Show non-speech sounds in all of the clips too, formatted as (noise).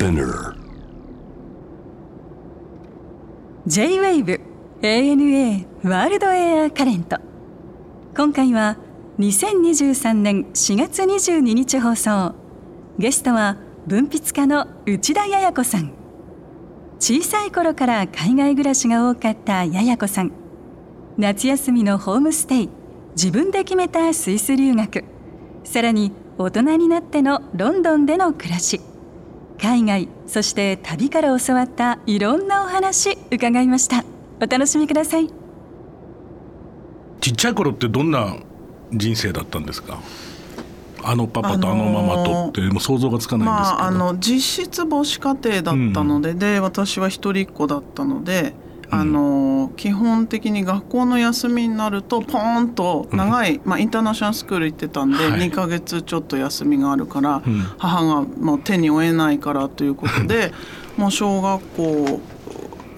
Spinner. J-WAVE ANA ワールドエアカレント今回は2023年4月22日放送。ゲストは文筆家の内田彩子さん。小さい頃から海外暮らしが多かった彩子さん。夏休みのホームステイ自分で決めたスイス留学。さらに大人になってのロンドンでの暮らし。海外そして旅から教わったいろんなお話伺いました。お楽しみください。ちっちゃい頃ってどんな人生だったんですか？あのパパとあのママとってもう想像がつかないんですけど、まあ、あの実質母子家庭だったので、で私は一人っ子だったのであの基本的に学校の休みになるとポーンと長い、まあ、インターナショナルスクール行ってたんで、はい。2ヶ月ちょっと休みがあるから、ん。母がもう手に負えないからということでもう小学校、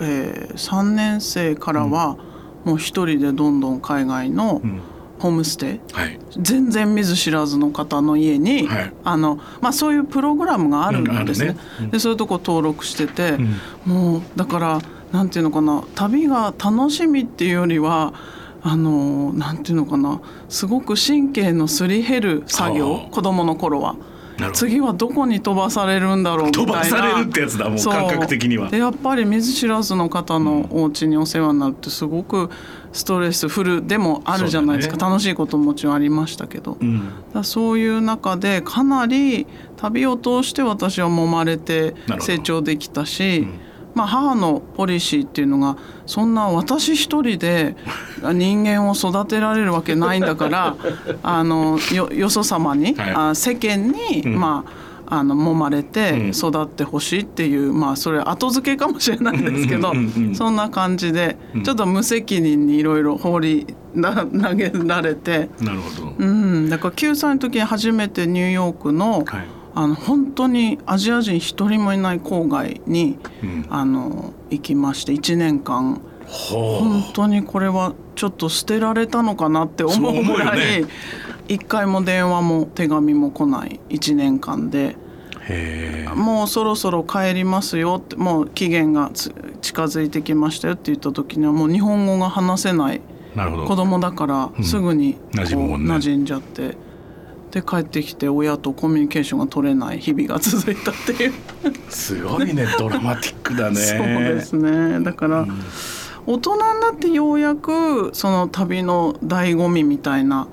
えー3年生からはもう一人でどんどん海外のん。ホームステイ、はい。全然見ず知らずの方の家に、はい。あのまあ、そういうプログラムがあるんですね。うんね。うん。でそういうとこ登録してて、もうだからなんていうのかな旅が楽しみっていうよりはあのなんていうのかなすごく神経のすり減る作業はあ。子供の頃は。次はどこに飛ばされるんだろうみたいな。飛ばされるってやつだもう感覚的には。でやっぱり見ず知らずの方のお家にお世話になるってすごくストレスフルでもあるじゃないですか、そうだ楽しいことももちろんありましたけど、うん。だそういう中でかなり旅を通して私は揉まれて成長できたし、まあ、母のポリシーっていうのがそんな私一人で (laughs) 人間を育てられるわけないんだからあのよよそ様に、はい。あ世間に、まああの揉まれてうん。育ってほしいっていう、まあそれ後付けかもしれないんですけど、うんうんうんうん。そんな感じで、ちょっと無責任にいろいろ放りな投げられて。なるほど、うん、だから9歳の時に初めてニューヨークの,、はいあの本当にアジア人一人もいない郊外に、うん。あの行きまして1年間。ほ本当にこれはちょっと捨てられたのかなって思そうぐらいね。一回も電話も手紙も来ない。1年間で。もうそろそろ帰りますよってもう期限がつ近づいてきましたよって言った時にはもう日本語が話せない子供だからすぐに馴染んじゃってで帰ってきて親とコミュニケーションが取れない日々が続いたっていう。すごいねドラマティックだね。(laughs) そうですね。だから、大人になってようやくその旅の醍醐味みたいなはい。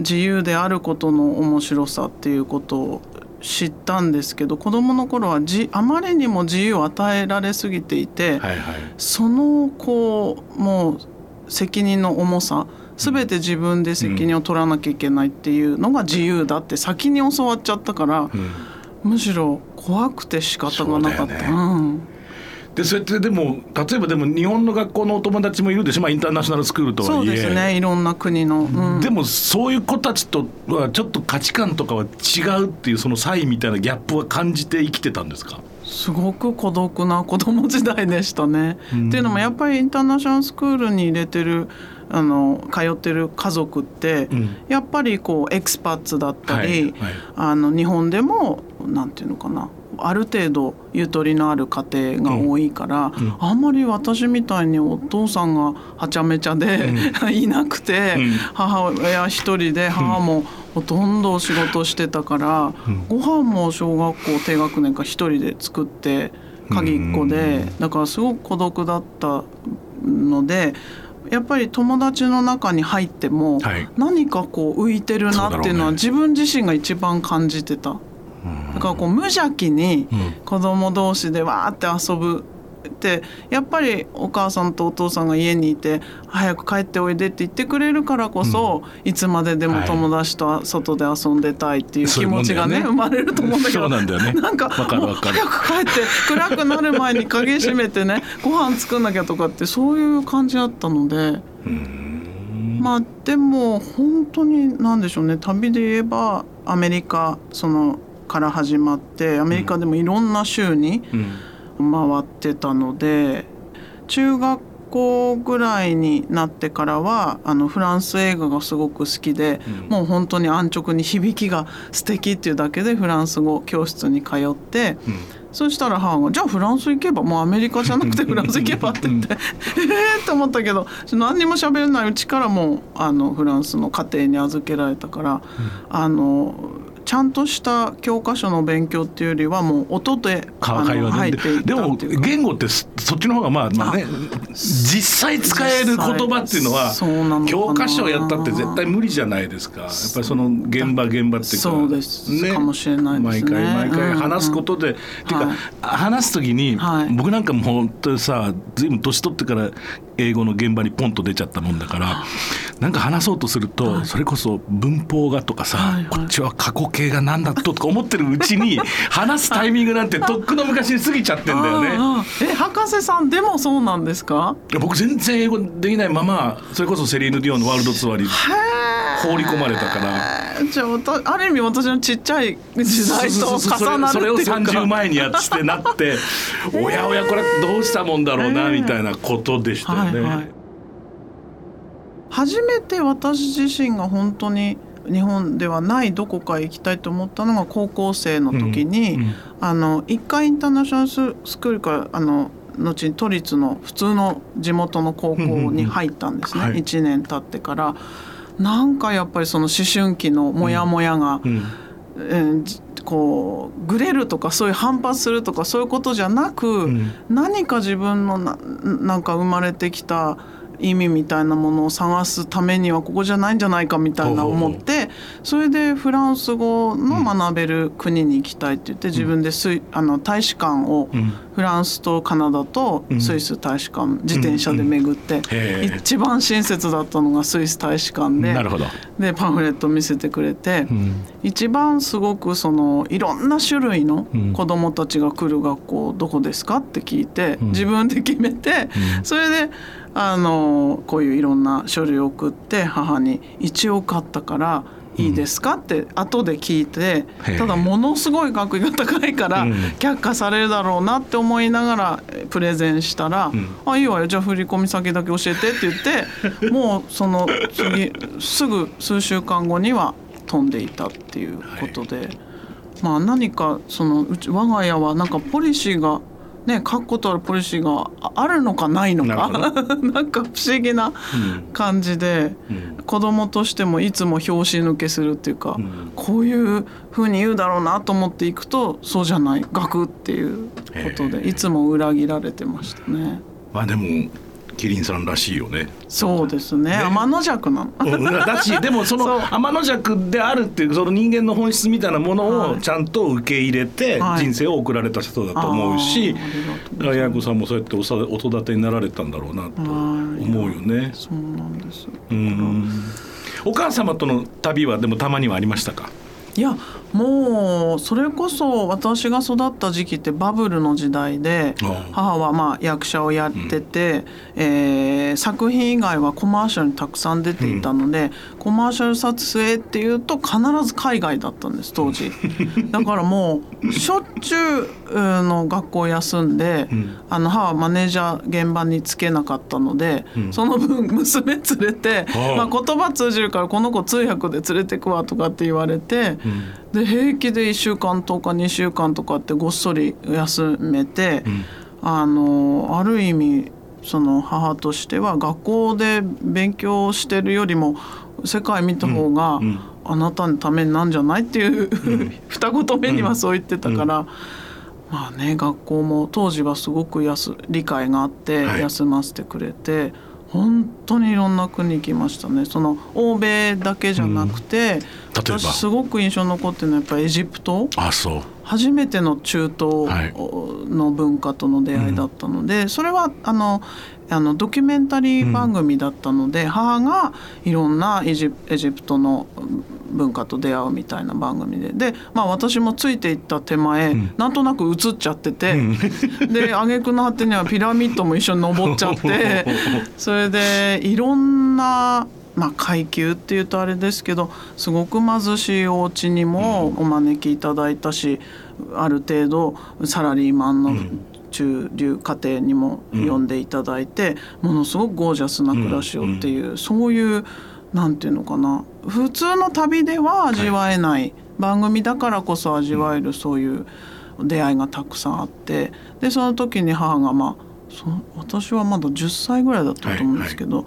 自由であることの面白さっていうことを知ったんですけど子供の頃はじあまりにも自由を与えられすぎていて、はいはい。そのこうもう責任の重さ全て自分で責任を取らなきゃいけないっていうのが自由だって先に教わっちゃったから、ん。むしろ怖くて仕方がなかった。でそうやってでも例えばでも日本の学校のお友達もいるでしょ、まあ、インターナショナルスクールとはいえ。そうですね。いろんな国の、うん。でもそういう子たちとはちょっと価値観とかは違うっていうその差異みたいなギャップは感じて生きてたんですか？すごく孤独な子供時代でしたね。っていうのもやっぱりインターナショナルスクールに入れてるあの通ってる家族って、ん。やっぱりこうエクスパッツだったり、はいはい。あの日本でもなんていうのかなある程度ゆとりのある家庭が多いから、あんまり私みたいにお父さんがはちゃめちゃで、(laughs) いなくて、ん。母親一人で母もほとんど仕事してたから、ご飯も小学校低学年から一人で作って鍵っ子で、だからすごく孤独だったので。やっぱり友達の中に入ってもはい。何かこう浮いてるなっていうのは自分自身が一番感じてた。だからこう無邪気に子供同士でわーって遊ぶってやっぱりお母さんとお父さんが家にいて早く帰っておいでって言ってくれるからこそ、いつまででも友達と外で遊んでたいっていう気持ちがねね生まれると思うんだけどそうなんだよね。なんかわかかる。早く帰って暗くなる前に鍵閉めてね (laughs) ご飯作んなきゃとかってそういう感じだったので。まあでも本当に何でしょうね。旅で言えばアメリカそのから始まってアメリカでもいろんな州に回ってたので、中学校ぐらいになってからはあのフランス映画がすごく好きで、うんもう本当に安直に響きが素敵っていうだけでフランス語教室に通って。うんそしたら母が「じゃあフランス行けばもうアメリカじゃなくて (laughs) フランス行けば」って言って「ええ!」って思ったけど何にも喋れないうちからもうあのフランスの家庭に預けられたから、あのちゃんとした教科書の勉強っていうよりはもう音で会話で。入っていっでも。言語ってそそっちの方がまあまあね実際使える言葉っていうのは教科書をやったって絶対無理じゃないですか。やっぱりその現場現場っていうか。そうです。かもしれないですね。毎回毎回うん。うん話すことで、っていうか、はい。話す時に、はい。僕なんかもう本当にさずいぶん年取ってから英語の現場にポンと出ちゃったもんだからなんか話そうとすると、それこそ文法がとかさ、はいはい。こっちは過去形が何だととか思ってるうちに (laughs) 話すタイミングなんてとっくの昔に過ぎちゃってんだよね。え博士さんでもそうなんですか？いや僕全然英語できないままそれこそセリーヌ・ディオンのワールドツアーに放り込まれたから。じゃあある意味私のちっちゃい時代と重なるっていうか。それそれを30前にやってなって (laughs) おやおやこれどうしたもんだろうなみたいなことでしたよね。はいはい初めて私自身が本当に日本ではないどこかへ行きたいと思ったのが高校生の時に、うんうんあの一回インターナショナルススクールからあの後に都立の普通の地元の高校に入ったんですね、うんうんはい。1年経ってから。なんかやっぱりその思春期のモヤモヤが、うんえーじこうグレるとかそういう反発するとかそういうことじゃなく、ん。何か自分のななんか生まれてきた意味みたいなものを探すためにはここじゃないんじゃないかみたいな思ってそれでフランス語の学べる国に行きたいって言って自分であの大使館をうんフランスとカナダとスイス大使館自転車で巡って一番親切だったのがスイス大使館でなるほど。でパンフレット見せてくれて。うん。一番すごくそのいろんな種類のうん。子どもたちが来る学校どこですかって聞いて、うん。自分で決めて、うん。それであのこういういろんな書類を送って母に「一応買ったからいいですか?」って後で聞いてただものすごい学費が高いからうん。却下されるだろうなって思いながらえプレゼンしたらうん「あいいわよじゃあ振り込み先だけ教えて」って言って (laughs) もうその次すぐ数週間後には飛んでいたっていうことで、まあ何かそのうち我が家はなんかポリシーがね確固たるポリシーがああるのかないのか？な (laughs) なんか不思議なうん。感じでうん。子供としてもいつも拍子抜けするっていうか、うん。こういうふうに言うだろうなと思っていくとそうじゃない？学っていうことでいつも裏切られてましたね。まあでもキリンさんらしいよね。そうですね天の弱なの。うんだしでも (laughs) その天の弱であるっていうその人間の本質みたいなものをはいちゃんと受け入れてはい人生を送られた人だと思うし、あーありがとうございますだから八重子さんもそうやっておさお育てになられたんだろうなと思うよね。そうなんです。うんお母様との旅はでもたまにはありましたか？いやもうそれこそ私が育った時期ってバブルの時代で母はまあ役者をやってて、えー作品以外はコマーシャルにたくさん出ていたので、コマーシャル撮影っていうと必ず海外だったんです当時。(laughs) だからもうしょっちゅうあの学校休んで、ん。あの母はマネージャー現場につけなかったので、うん。その分娘連れて、はあ。まあ、言葉通じるからこの子通訳で連れてくわとかって言われて。で平気で1週間とか2週間とかってごっそり休めて、ん。あのある意味その母としては学校で勉強してるよりも世界見た方がうん。うん。あなたのためになんじゃないっていう、二言目にはそう言ってたから。まあね学校も当時はすごくやす理解があってはい。休ませてくれて、本当にいろんな国行きましたね。その欧米だけじゃなくて、例えば？私すごく印象に残ってるのはやっぱりエジプト。あそう。初めての中東はい。の文化との出会いだったので、それはあのあのドキュメンタリー番組だったので、母がいろんなエジエジプトの文化と出会うみたいな番組で。で、まあ、私もついていった手前、ん。なんとなく映っちゃってて、で挙句の果てにはピラミッドも一緒に登っちゃって (laughs) それでいろんな。まあ、階級っていうとあれですけどすごく貧しいお家にもお招きいただいたし、ある程度サラリーマンの中流家庭にも呼んでいただいて、ものすごくゴージャスな暮らしをっていう、そういうなんていうのかな。普通の旅では味わえない、番組だからこそ味わえるそういう出会いがたくさんあってでその時に母がまあそ私はまだ10歳ぐらいだったと思うんですけど、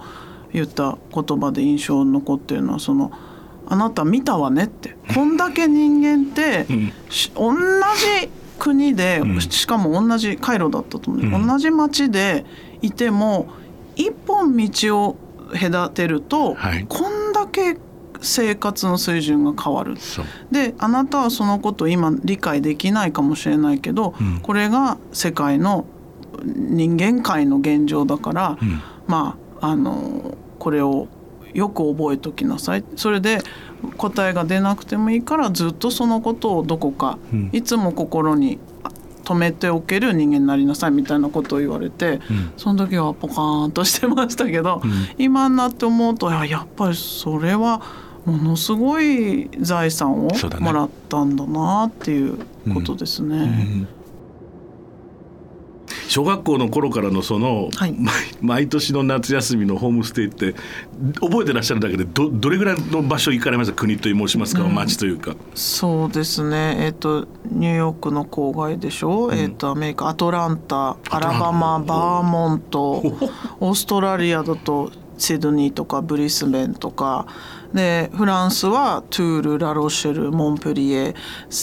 言った言葉で印象に残ってるのはその「あなた見たわね」って。(laughs) こんだけ人間って、ん。し同じ国で、うん。しかも同じカイロだったと思う、うん。同じ町でいても一本道を隔てると、はい。こんだけ生活の水準が変わる。であなたはそのことを今理解できないかもしれないけど、うん。これが世界の人間界の現状だから、うん。まああのこれをよく覚えときなさい。それで答えが出なくてもいいからずっとそのことをどこか、うん。いつも心にあ留めておける人間になりなさいみたいなことを言われて、うん。その時はポカーンとしてましたけど、うん。今になって思うといややっぱりそれはものすごい財産をもらったんだなっていうことですね。うん小学校の頃からのその、はい (laughs) 毎毎年の夏休みのホームステイって覚えてらっしゃるだけでどどれぐらいの場所行かれました？国と申しますか、うん町というか。そうですね。えっ、とニューヨークの郊外でしょ？えっ、とアメリカアトランタ、アラバマ、バーモント、オーストラリアだとシドニーとかブリスベンとか。でフランスはトゥール、ラロシェル、モンペリエ、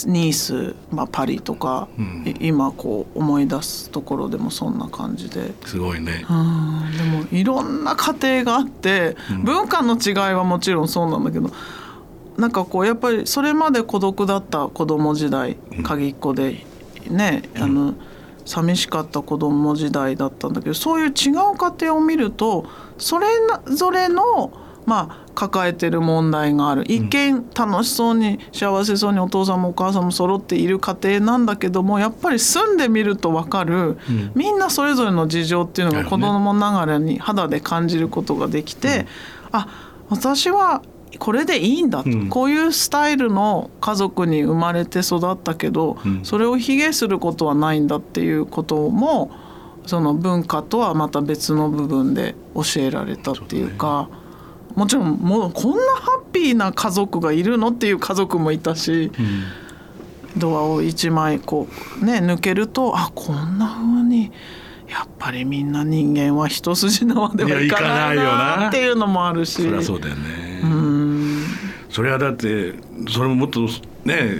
ニース、まあ、パリとか、うん。い今こう思い出すところでもそんな感じで。すごいね。うん。でもいろんな家庭があって、うん。文化の違いはもちろんそうなんだけどなんかこうやっぱりそれまで孤独だった子供時代うん。鍵っ子でね、あの寂しかった子供時代だったんだけどそういう違う家庭を見るとそれぞれのまあ抱えてる問題がある。一見楽しそうに幸せそうにお父さんもお母さんも揃っている家庭なんだけどもやっぱり住んでみると分かる、うん。みんなそれぞれの事情っていうのが子供ながらに肌で感じることができて、あ私はこれでいいんだと、うん。こういうスタイルの家族に生まれて育ったけど、うん。それを卑下することはないんだっていうこともその文化とはまた別の部分で教えられたっていうか。もちろんもうこんなハッピーな家族がいるのっていう家族もいたし、うん。ドアを一枚こうね抜けるとあこんな風にやっぱりみんな人間は一筋縄ではいかないなっていうのもあるし。そりゃそうだよね。うん。それはだってそれももっとね、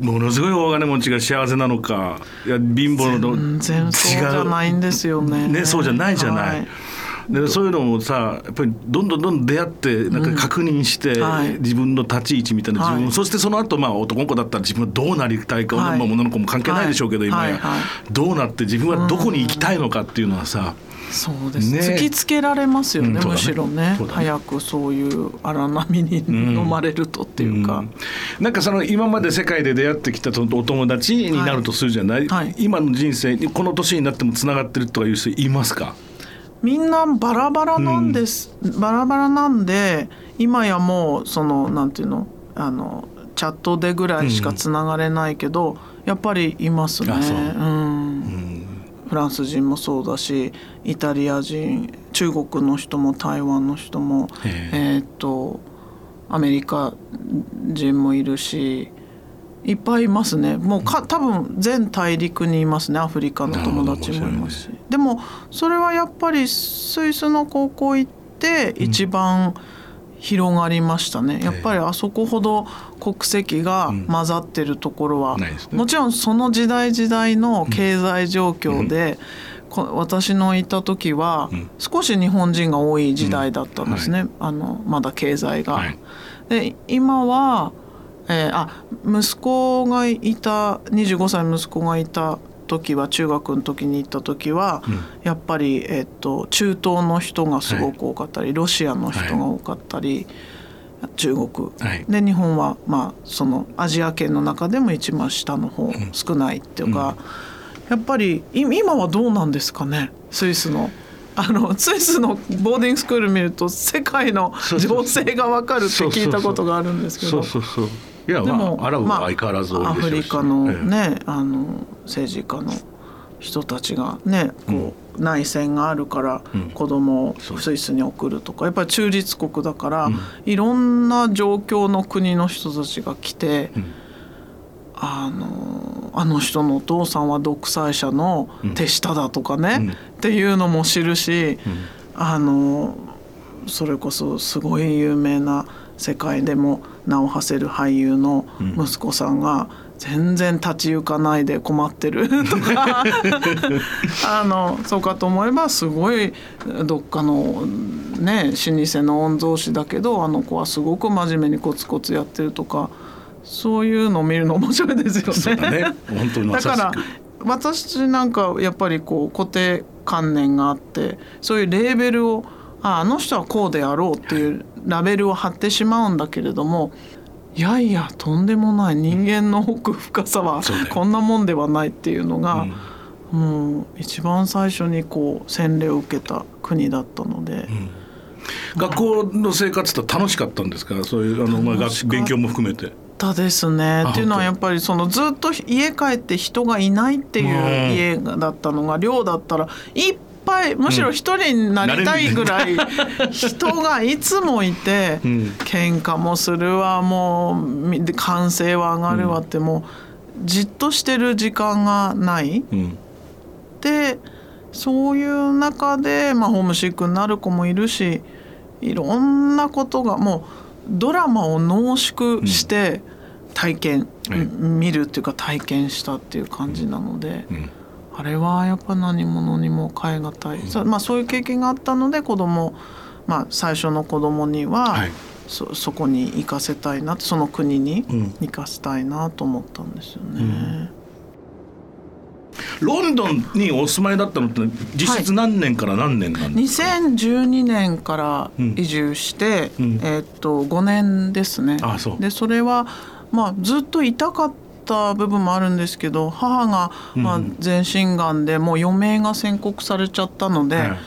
ものすごい大金持ちが幸せなのかいや貧乏の全然そうじゃないんですよね。ねそうじゃないじゃない。はいでそういうのもさやっぱりどんどんどんどん出会ってなんか確認して、はい。自分の立ち位置みたいな自分、はいそしてその後まあ男の子だったら自分はどうなりたいか、はい。まあ女の子も関係ないでしょうけど、はい。今や、どうなって自分はどこに行きたいのかっていうのはさ、そうです、ね。突きつけられますよね,、うんね。むしろね。ね。早くそういう荒波に飲まれるとっていうか、うん。なんかその今まで世界で出会ってきたお友達になるとするじゃない、はい。はい。今の人生この年になってもつながってるとかいう人いますか？みんなバラバラなんです、バラバラなんで今やもうそのなんていうのあのチャットでぐらいしかつながれないけど、やっぱりいますね。う。うん。フランス人もそうだしイタリア人中国の人も台湾の人もへえーっとアメリカ人もいるしいっぱいいますね。もうか多分全大陸にいますね。アフリカの友達もいますし、でもそれはやっぱりスイスの高校行って一番広がりましたね、やっぱりあそこほど国籍が混ざってるところは、ないですね。もちろんその時代時代の経済状況で、こ私のいた時はうん。少し日本人が多い時代だったんですね、あのまだ経済が。はい。で今は、えーあ息子がいた25歳の息子がいた時は中学の時に行った時は、うん。やっぱり、えっと中東の人がすごく多かったり、ロシアの人が多かったり、中国、はい。で日本は、まあ、そのアジア圏の中でも一番下の方、少ないっていうか、やっぱりい今はどうなんですかね？スイスの。あのスイスのボーディングスクール見ると世界の情勢が分かるって聞いたことがあるんですけど。そうそうそういやでもまあアラブはまあ相変わらず多いアフリカのええ。ね、あの政治家の人たちがねこう、内戦があるからうん。子供をスイスに送るとかやっぱり中立国だから、うん。いろんな状況の国の人たちが来て、うん。あのあの人のお父さんは独裁者の手下だとかね、うん。っていうのも知るし、うん。あのそれこそすごい有名な世界でも名を馳せる俳優の息子さんが全然立ち行かないで困ってる。(laughs) とか。あのそうかと思えばすごいどっかのね老舗の御曹司だけどあの子はすごく真面目にコツコツやってるとかそういうのを見るの面白いですよね。だね。だから私なんかやっぱりこう固定観念があってそういうレーベルをああの人はこうであろうっていうラベルを貼ってしまうんだけれどもいやいやとんでもない。人間の奥深さはこんなもんではないっていうのが、もう一番最初にこう洗礼を受けた国だったので。学校の生活って楽しかったんですか？そういうあの、まあ、勉強も含めて。だですね。あっていうのはやっぱりそのずっと家帰って人がいないっていう家だったのが寮だったらいっぱいむしろ一人になりたいぐらい人がいつもいてうん。喧嘩もするわもうみ歓声は上がるわってもうじっとしてる時間がない。うん。でそういう中で、まあ、ホームシックになる子もいるしいろんなことがもうドラマを濃縮して体験、はい。うん見るっていうか体験したっていう感じなので、うんあれはやっぱ何者にも代え難い、そまあ、そういう経験があったので子供まあ最初の子供には、はい。そそこに行かせたいなその国にうん。行かせたいなと思ったんですよね。ロンドンにお住まいだったのって実質何年から何年なんですか、2012年から移住して、うん。えーっと5年ですね。あそう。でそれは、まあ、ずっと痛かった部分もあるんですけど母が、ま全身がんでもう余命が宣告されちゃったので。はい。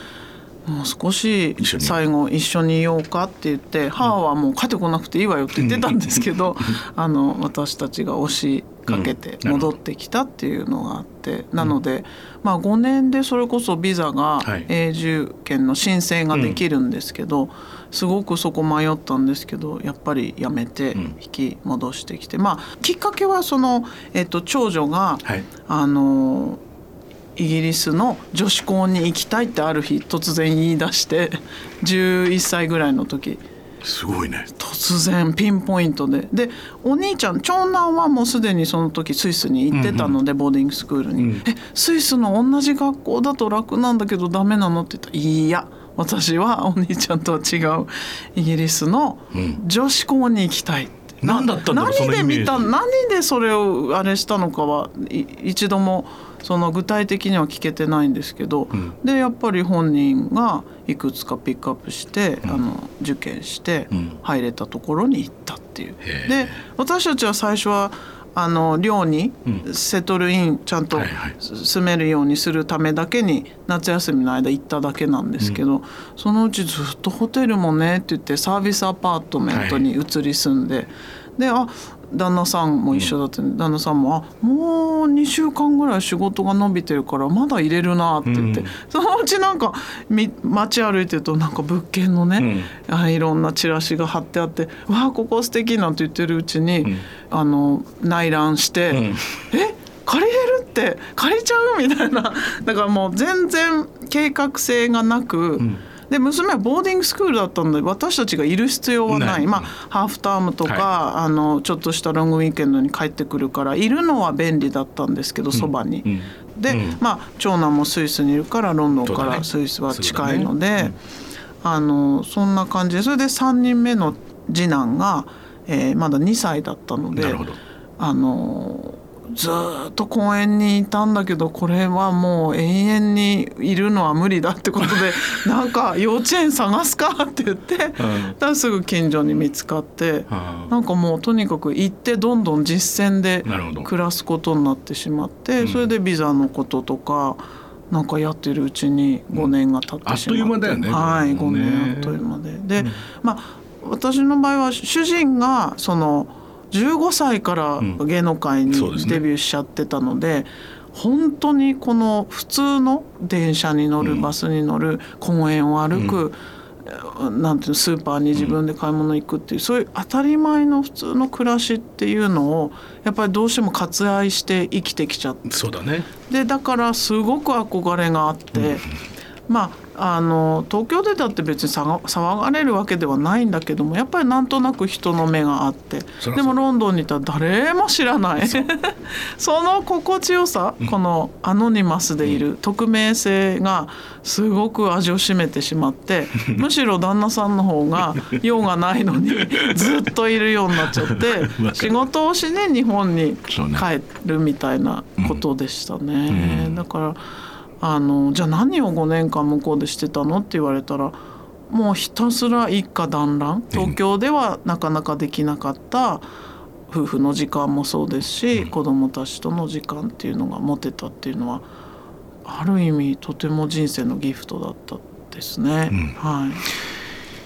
もう少し最後一緒にいようかって言って母はもう帰ってこなくていいわよって言ってたんですけど (laughs) あの私たちが押しかけてうん。戻ってきたっていうのがあってなのでまあ5年でそれこそビザがはい。永住権の申請ができるんですけどすごくそこ迷ったんですけどやっぱりやめてうん。引き戻してきて。まあきっかけはそのえっと長女がはい。あのイギリスの女子校に行きたいってある日突然言い出して11歳ぐらいの時。すごいね。突然ピンポイントで。でお兄ちゃん長男はもうすでにその時スイスに行ってたので、ボーディングスクールに「うんえスイスの同じ学校だと楽なんだけどダメなの?」って言ったら「いや私はお兄ちゃんとは違うイギリスのうん。女子校に行きたい」って。何だったんだろう何で見た何でそれをあれしたのかはい一度もその具体的には聞けてないんですけど、うん。でやっぱり本人がいくつかピックアップして、あの受験してうん。入れたところに行ったっていう。で私たちは最初はあの寮にうん。セトルインちゃんと住めるようにするためだけに夏休みの間行っただけなんですけど、そのうちずっとホテルもねって言ってサービスアパートメントに移り住んで、であ旦那さんも一緒だったんで、旦那さんも「あもう2週間ぐらい仕事が伸びてるからまだ入れるな」って言って、うん。そのうちなんかみ街歩いてるとなんか物件のね、あいろんなチラシが貼ってあって「わあここ素敵なんて言ってるうちに、ん。あの内覧して「うん。え借りれるって借りちゃう?」みたいな。だからもう全然計画性がなく。んで娘はボーディングスクールだったので私たちがいる必要はない。まあハーフタームとか、はあのちょっとしたロングウィーケンドに帰ってくるからいるのは便利だったんですけどそばに。うん。で、うん。まあ長男もスイスにいるからロンドンからスイスは近いので、そうだねあのそんな感じでそれで3人目の次男が、えーまだ2歳だったのであのずーっと公園にいたんだけどこれはもう永遠にいるのは無理だってことで (laughs) なんか幼稚園探すかって言って、だからすぐ近所に見つかって。あなんかもうとにかく行ってどんどん実践で暮らすことになってしまって、うん。それでビザのこととかなんかやってるうちに5年が経ってしまって、あっという間だよね。はい5でもね年あっという間で。で、まあ私の場合は主人がその15歳からうん。芸能界にデビューしちゃってたので,、本当にこの普通の電車に乗る、バスに乗る公園を歩く、なんていうのスーパーに自分で買い物行くっていう、そういう当たり前の普通の暮らしっていうのをやっぱりどうしても割愛して生きてきちゃって。そうだね。でだからすごく憧れがあって、まああの東京でだって別に騒がれるわけではないんだけどもやっぱりなんとなく人の目があってでもロンドンにいたら誰も知らない。そ (laughs) の心地よさ、このアノニマスでいる、匿名性がすごく味を占めてしまって (laughs) むしろ旦那さんの方が用がないのに (laughs) ずっといるようになっちゃって仕事をしに日本に帰るみたいなことでしたね。だからあのじゃあ何を5年間向こうでしてたの？って言われたらもうひたすら一家団らん。東京ではなかなかできなかった夫婦の時間もそうですし、子供たちとの時間っていうのが持てたっていうのはある意味とても人生のギフトだったですね。は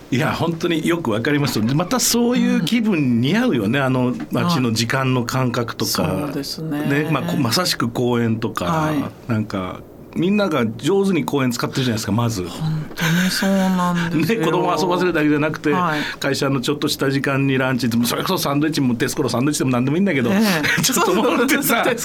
い。いや本当によくわかります。でまたそういう気分に似合うよね、あの街の時間の感覚とか、そうですね。まあ、こまさしく公園とか、はい。なんかみんなが上手に公園使ってるじゃないですかまず。本当にそうなんですね、よ。子供を遊ばせるだけじゃなくて、はい。会社のちょっとした時間にランチでもそれこそサンドイッチもテスコロサンドイッチでも何でもいいんだけど、ええ。(laughs) ちょっと持ってさ持っ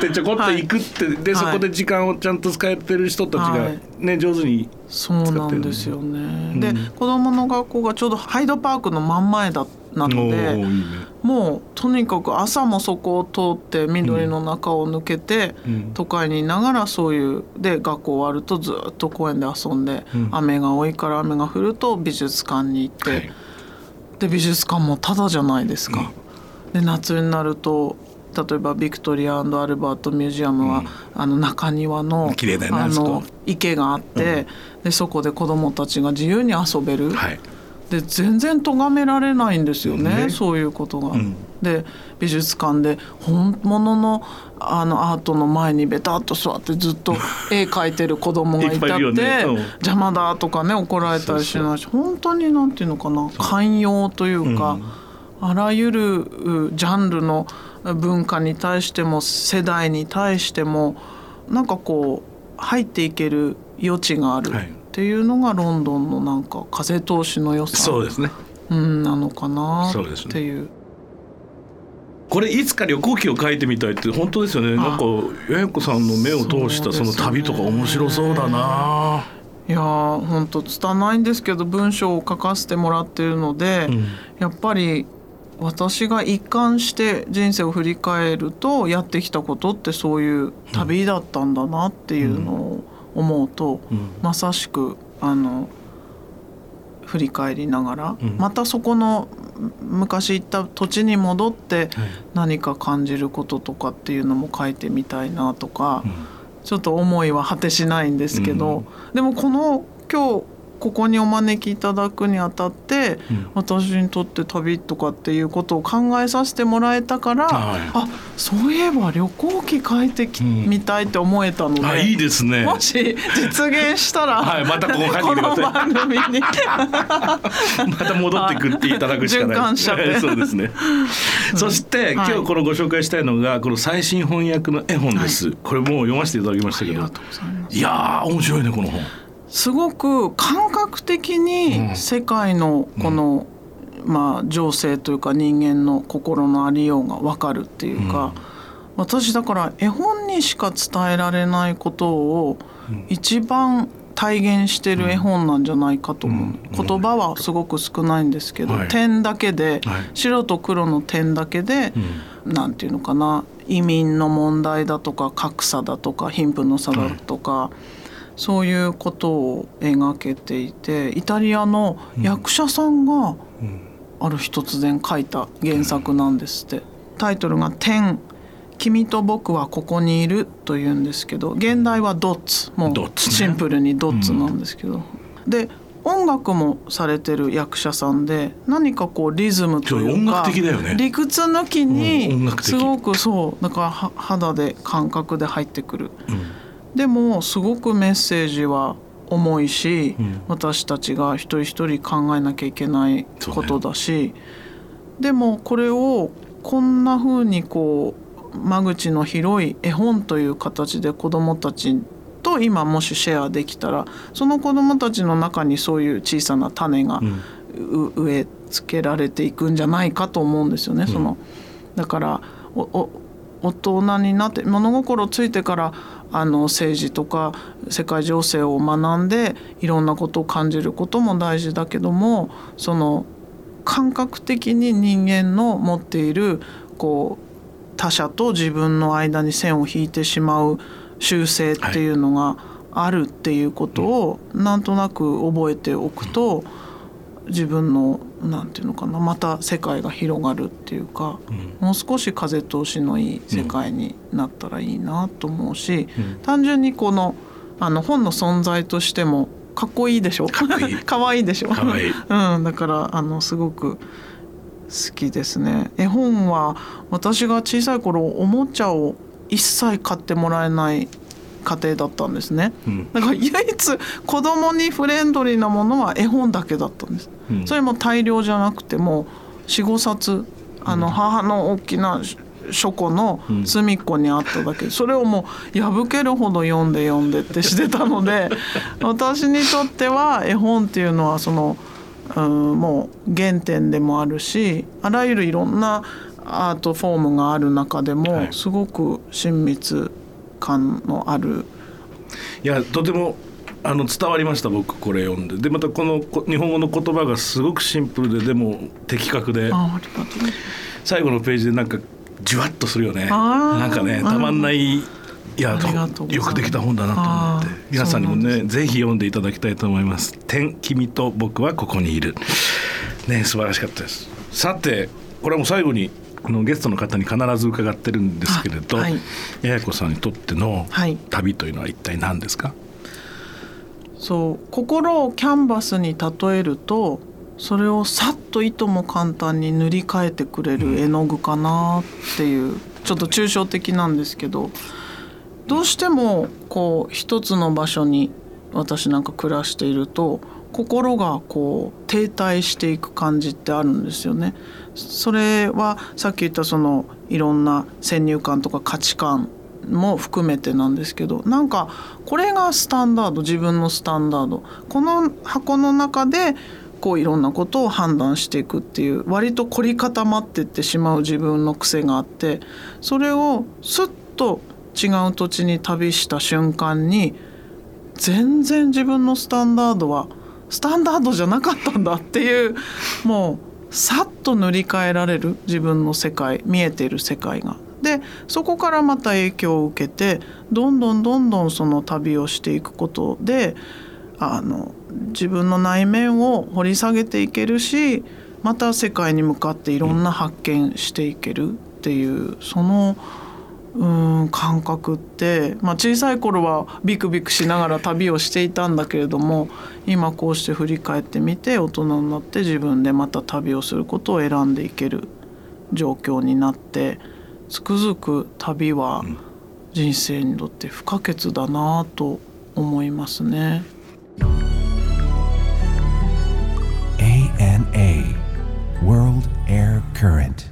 てちょこっと行くって、でそこで時間をちゃんと使えてる人たちがはい。ね、上手にそうなんですよね。で、うん。子供の学校がちょうどハイドパークの真ん前だなのおでね。もうとにかく朝もそこを通って緑の中を抜けて、うん。都会にいながらそういうで学校終わるとずっと公園で遊んで、うん。雨が多いから雨が降ると美術館に行って、はい。で美術館もタダじゃないですか。で夏になると例えばビクトリアアルバートミュージアムは、あの中庭のあの池があって、でそこで子どもたちが自由に遊べる、はいで全然咎められないんですよねね。そういうことが。うん。で美術館で本物のあのアートの前にベタっと座ってずっと (laughs) 絵描いてる子供がいたってね。うん。邪魔だとかね怒られたりしないし本当になんていうのかな寛容というか、あらゆるうジャンルの文化に対しても世代に対してもなんかこう入っていける余地がある。はいっていうのがロンドンのなんか風通しの良さ、そうですね。うん、なのかなそうですね。っていう。これいつか旅行記を書いてみたいって本当ですよね。なんか八重子さんの目を通したその旅とか面白そうだな。いやー本当拙いんですけど文章を書かせてもらってるので、うん。やっぱり私が一貫して人生を振り返るとやってきたことってそういう旅だったんだなっていうのを思うと、うん。まさしくあの振り返りながら、うん。またそこの昔行った土地に戻ってはい。何か感じることとかっていうのも書いてみたいなとか。うん。ちょっと思いは果てしないんですけど、でもこの今日ここにお招きいただくにあたって、うん私にとって旅とかっていうことを考えさせてもらえたから、はいあそういえば旅行記書いてき、うんみたいって思えたのであいいですねもし実現したら、(laughs) はいまたここ書いてこの番組に (laughs) また戻ってくっていただくしかない。そうですね。(laughs) そして、はい今日このご紹介したいのがこの最新翻訳の絵本です。これもう読ませていただきましたけど。いやー面白いねこの本。すごく感覚的うん。に世界のこの、まあ情勢というか人間の心のありようが分かるっていうか、私だから絵本にしか伝えられないことを一番体現してる絵本なんじゃないかと思う、うん。言葉はすごく少ないんですけど、はい。点だけで、はい。白と黒の点だけで、なんていうのかな。移民の問題だとか格差だとか貧富の差だとか、そういうことを描けていてイタリアの役者さんがうん。ある日突然書いた原作なんですって。タイトルが「天君と僕はここにいる」というんですけど現代は「ドッツ」もうシンプルに「ドッツ」なんですけど。で音楽もされてる役者さんで何かこうリズムというか理屈抜きにすごくそうだからは肌で感覚で入ってくる。うんでもすごくメッセージは重いし、うん。私たちが一人一人考えなきゃいけないことだし、でもこれをこんな風にこう間口の広い絵本という形で子どもたちと今もしシェアできたらその子どもたちの中にそういう小さな種が植え付けられていくんじゃないかと思うんですよね。そのだから大人になって物心ついてからあの政治とか世界情勢を学んでいろんなことを感じることも大事だけどもその感覚的に人間の持っているこう他者と自分の間に線を引いてしまう習性っていうのがあるっていうことをなんとなく覚えておくと自分のなんていうのかなまた世界が広がるっていうか、うん、もう少し風通しのいい世界になったらいいなと思うし、うん、単純にこのあの本の存在としてもかっこいいでしょ？かわいい。(laughs) でしょ？かいい、(laughs) うん、だからあのすごく好きですね。絵本は私が小さい頃おもちゃを一切買ってもらえない家庭だったんですね、うん、だから唯一子供にフレンドリーなものは絵本だけだったんです、うん、それも大量じゃなくても45冊あの母の大きな書庫の隅っこにあっただけ。それをもう破けるほど読んで読んでってしてたので (laughs) 私にとっては絵本っていうのはその、うん、もう原点でもあるしあらゆるいろんなアートフォームがある中でもすごく親密感のある。いやとてもあの伝わりました僕これ読んで。でまたこの日本語の言葉がすごくシンプルででも的確で。最後のページでなんかじわっとするよね。なんかねたまんないいやよくできた本だなと思って。皆さんにもねぜひ読んでいただきたいと思います「天君と僕はここにいる」ね素晴らしかったです。さてこれはもう最後にこのゲストの方に必ず伺ってるんですけれど、はい、八重子さんにとっての旅というのは一体何ですか、はい、そう心をキャンバスに例えるとそれをさっといとも簡単に塗り替えてくれる絵の具かなっていう、ちょっと抽象的なんですけどどうしてもこう一つの場所に私なんか暮らしていると心がこう停滞していく感じってあるんですよね。それはさっき言ったそのいろんな先入観とか価値観も含めてなんですけどなんかこれがスタンダード自分のスタンダードこの箱の中でこういろんなことを判断していくっていう割と凝り固まってってしまう自分の癖があってそれをスッと違う土地に旅した瞬間に全然自分のスタンダードはスタンダードじゃなかったんだっていうもうさっと塗り替えられる自分の世界見えている世界が。でそこからまた影響を受けてどんどんどんどんその旅をしていくことであの自分の内面を掘り下げていけるしまた世界に向かっていろんな発見していけるっていうその。うん感覚って、まあ、小さい頃はビクビクしながら旅をしていたんだけれども今こうして振り返ってみて大人になって自分でまた旅をすることを選んでいける状況になってつくづく旅は人生にとって不可欠だなと思いますね。ANA World Air Current